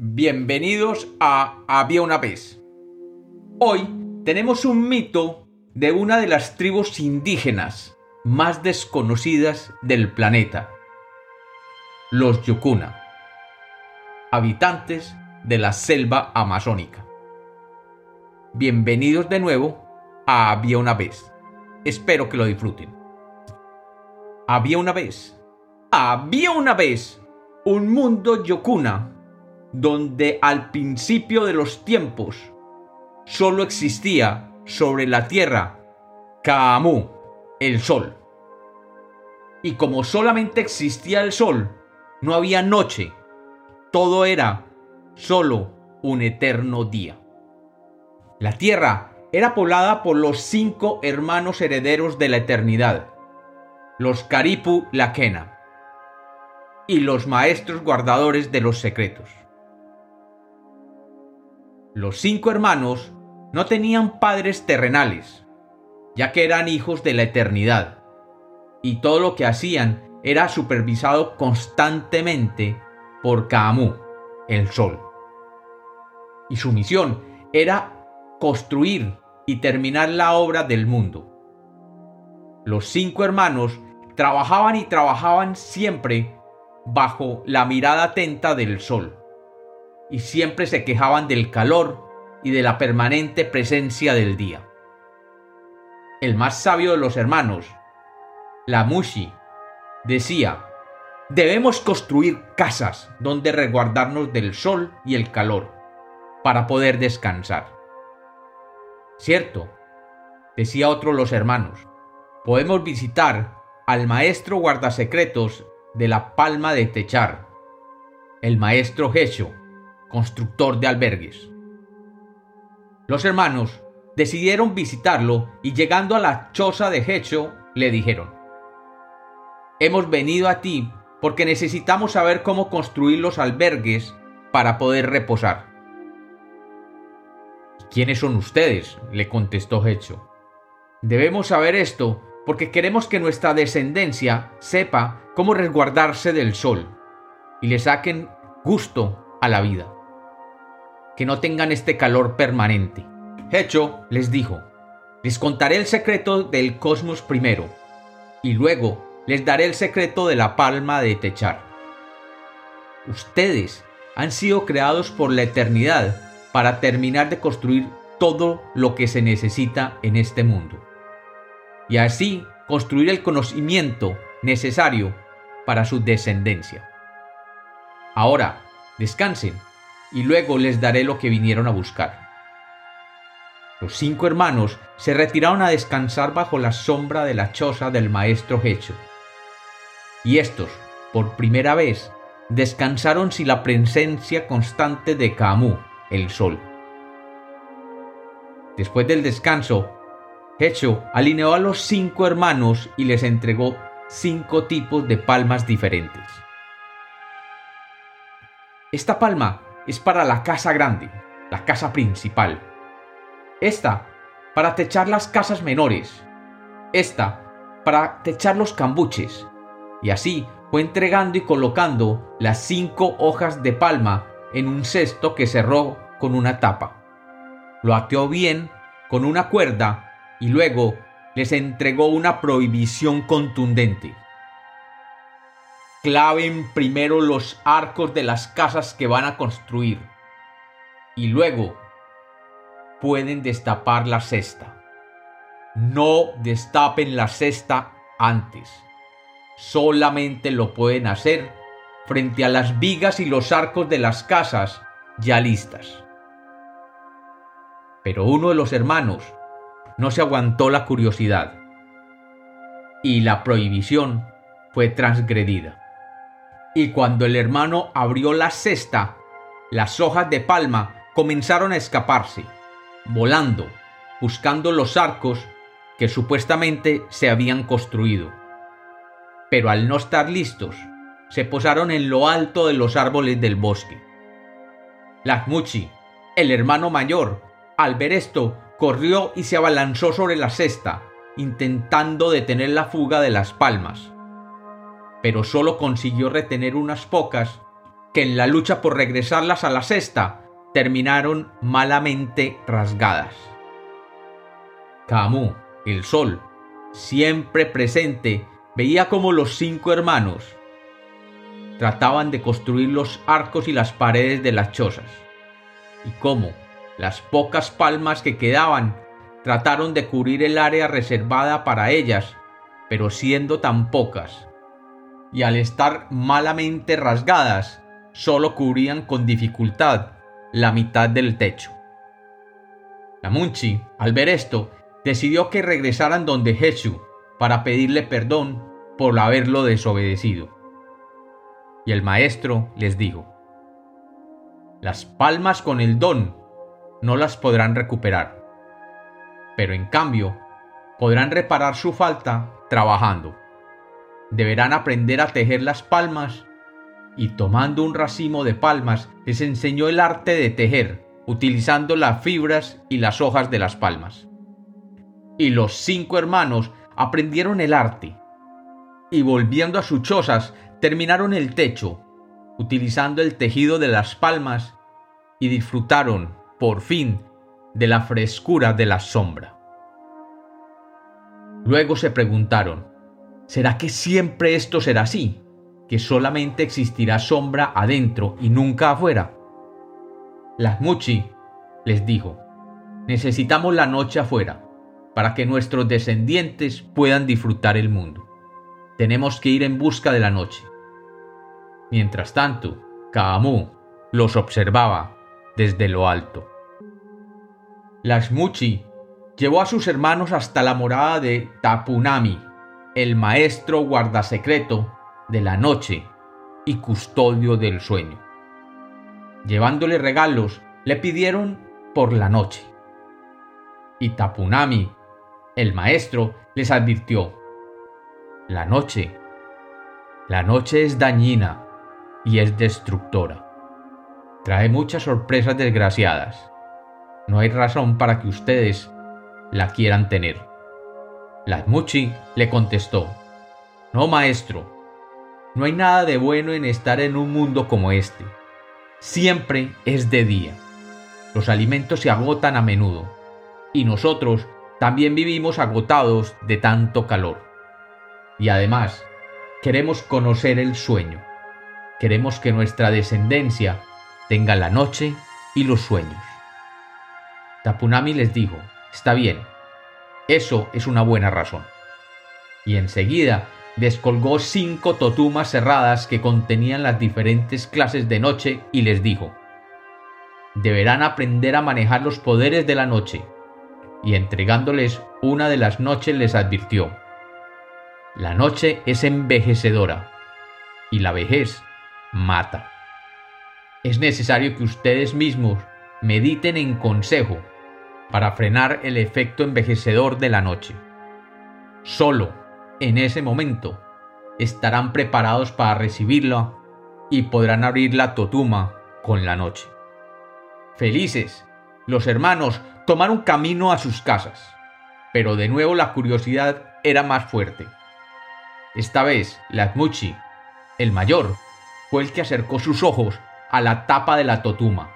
Bienvenidos a Había una vez. Hoy tenemos un mito de una de las tribus indígenas más desconocidas del planeta, los Yukuna, habitantes de la selva amazónica. Bienvenidos de nuevo a Había una vez. Espero que lo disfruten. Había una vez. Había una vez un mundo Yukuna donde al principio de los tiempos solo existía sobre la tierra Kaamu, el sol. Y como solamente existía el sol, no había noche, todo era solo un eterno día. La tierra era poblada por los cinco hermanos herederos de la eternidad, los Karipu Lakena, y los maestros guardadores de los secretos. Los cinco hermanos no tenían padres terrenales, ya que eran hijos de la eternidad, y todo lo que hacían era supervisado constantemente por Kaamu, el sol. Y su misión era construir y terminar la obra del mundo. Los cinco hermanos trabajaban y trabajaban siempre bajo la mirada atenta del sol y siempre se quejaban del calor y de la permanente presencia del día. El más sabio de los hermanos, la Mushi, decía, debemos construir casas donde resguardarnos del sol y el calor, para poder descansar. Cierto, decía otro los hermanos, podemos visitar al maestro guardasecretos de la palma de Techar, el maestro Gesho, constructor de albergues. Los hermanos decidieron visitarlo y llegando a la choza de Hecho le dijeron, Hemos venido a ti porque necesitamos saber cómo construir los albergues para poder reposar. ¿Quiénes son ustedes? le contestó Hecho. Debemos saber esto porque queremos que nuestra descendencia sepa cómo resguardarse del sol y le saquen gusto a la vida que no tengan este calor permanente. Hecho les dijo, les contaré el secreto del cosmos primero, y luego les daré el secreto de la palma de techar. Ustedes han sido creados por la eternidad para terminar de construir todo lo que se necesita en este mundo. Y así construir el conocimiento necesario para su descendencia. Ahora, descansen y luego les daré lo que vinieron a buscar. Los cinco hermanos se retiraron a descansar bajo la sombra de la choza del maestro Hecho. Y estos, por primera vez, descansaron sin la presencia constante de Kamu, el sol. Después del descanso, Hecho alineó a los cinco hermanos y les entregó cinco tipos de palmas diferentes. Esta palma es para la casa grande, la casa principal. Esta para techar las casas menores. Esta para techar los cambuches. Y así fue entregando y colocando las cinco hojas de palma en un cesto que cerró con una tapa. Lo ateó bien con una cuerda y luego les entregó una prohibición contundente claven primero los arcos de las casas que van a construir y luego pueden destapar la cesta. No destapen la cesta antes. Solamente lo pueden hacer frente a las vigas y los arcos de las casas ya listas. Pero uno de los hermanos no se aguantó la curiosidad y la prohibición fue transgredida y cuando el hermano abrió la cesta, las hojas de palma comenzaron a escaparse, volando, buscando los arcos que supuestamente se habían construido. Pero al no estar listos, se posaron en lo alto de los árboles del bosque. Lakmuchi, el hermano mayor, al ver esto, corrió y se abalanzó sobre la cesta, intentando detener la fuga de las palmas pero solo consiguió retener unas pocas que en la lucha por regresarlas a la cesta terminaron malamente rasgadas. Camus, el sol, siempre presente, veía como los cinco hermanos trataban de construir los arcos y las paredes de las chozas, y cómo las pocas palmas que quedaban trataron de cubrir el área reservada para ellas, pero siendo tan pocas, y al estar malamente rasgadas, solo cubrían con dificultad la mitad del techo. La Munchi, al ver esto, decidió que regresaran donde Jesús para pedirle perdón por haberlo desobedecido. Y el maestro les dijo, las palmas con el don no las podrán recuperar, pero en cambio podrán reparar su falta trabajando. Deberán aprender a tejer las palmas y tomando un racimo de palmas les enseñó el arte de tejer, utilizando las fibras y las hojas de las palmas. Y los cinco hermanos aprendieron el arte, y volviendo a sus chozas terminaron el techo, utilizando el tejido de las palmas, y disfrutaron, por fin, de la frescura de la sombra. Luego se preguntaron, ¿será que siempre esto será así? ¿Que solamente existirá sombra adentro y nunca afuera? Las Muchi les dijo, necesitamos la noche afuera para que nuestros descendientes puedan disfrutar el mundo. Tenemos que ir en busca de la noche. Mientras tanto, Kaamu los observaba desde lo alto. Las Muchi llevó a sus hermanos hasta la morada de Tapunami, el maestro guardasecreto de la noche y custodio del sueño. Llevándole regalos, le pidieron por la noche. Y Tapunami, el maestro, les advirtió, la noche, la noche es dañina y es destructora. Trae muchas sorpresas desgraciadas. No hay razón para que ustedes la quieran tener. Latmuchi le contestó, No, maestro, no hay nada de bueno en estar en un mundo como este. Siempre es de día. Los alimentos se agotan a menudo, y nosotros también vivimos agotados de tanto calor. Y además, queremos conocer el sueño. Queremos que nuestra descendencia tenga la noche y los sueños. Tapunami les dijo, está bien, eso es una buena razón. Y enseguida descolgó cinco totumas cerradas que contenían las diferentes clases de noche y les dijo, deberán aprender a manejar los poderes de la noche. Y entregándoles una de las noches les advirtió, la noche es envejecedora y la vejez mata. Es necesario que ustedes mismos mediten en consejo para frenar el efecto envejecedor de la noche. Solo en ese momento estarán preparados para recibirla y podrán abrir la totuma con la noche. Felices, los hermanos tomaron camino a sus casas, pero de nuevo la curiosidad era más fuerte. Esta vez, Latmuchi, el mayor, fue el que acercó sus ojos a la tapa de la totuma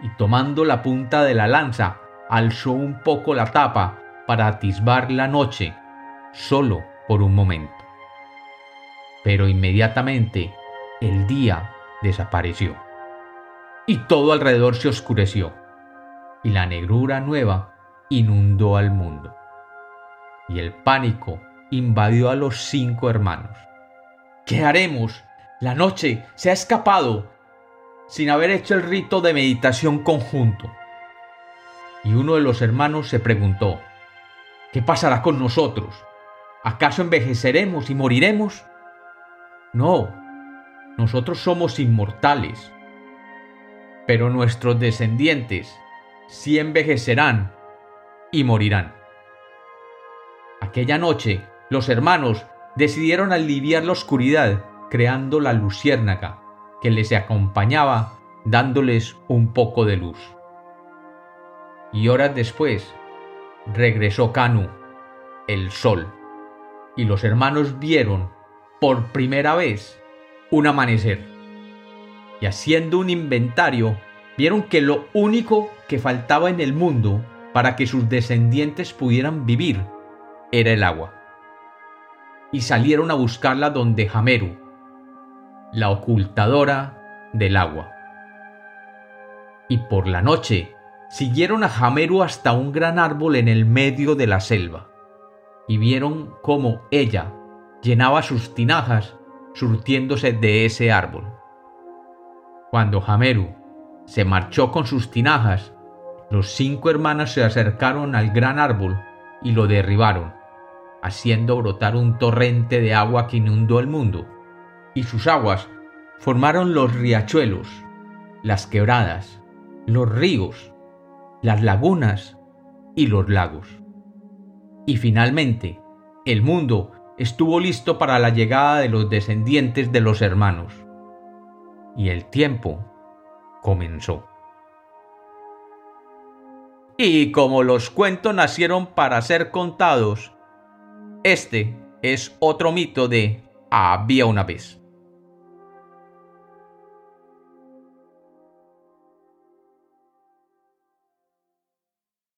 y tomando la punta de la lanza alzó un poco la tapa para atisbar la noche solo por un momento. Pero inmediatamente el día desapareció y todo alrededor se oscureció y la negrura nueva inundó al mundo y el pánico invadió a los cinco hermanos. ¿Qué haremos? La noche se ha escapado sin haber hecho el rito de meditación conjunto. Y uno de los hermanos se preguntó, ¿qué pasará con nosotros? ¿Acaso envejeceremos y moriremos? No, nosotros somos inmortales, pero nuestros descendientes sí envejecerán y morirán. Aquella noche, los hermanos decidieron aliviar la oscuridad creando la luciérnaga que les acompañaba dándoles un poco de luz. Y horas después regresó Canu, el sol, y los hermanos vieron por primera vez un amanecer. y haciendo un inventario, vieron que lo único que faltaba en el mundo para que sus descendientes pudieran vivir era el agua. Y salieron a buscarla donde Jameru, la ocultadora del agua. Y por la noche siguieron a Jameru hasta un gran árbol en el medio de la selva, y vieron cómo ella llenaba sus tinajas surtiéndose de ese árbol. Cuando Jameru se marchó con sus tinajas, los cinco hermanos se acercaron al gran árbol y lo derribaron, haciendo brotar un torrente de agua que inundó el mundo, y sus aguas formaron los riachuelos, las quebradas, los ríos, las lagunas y los lagos. Y finalmente, el mundo estuvo listo para la llegada de los descendientes de los hermanos y el tiempo comenzó. Y como los cuentos nacieron para ser contados, este es otro mito de había una vez.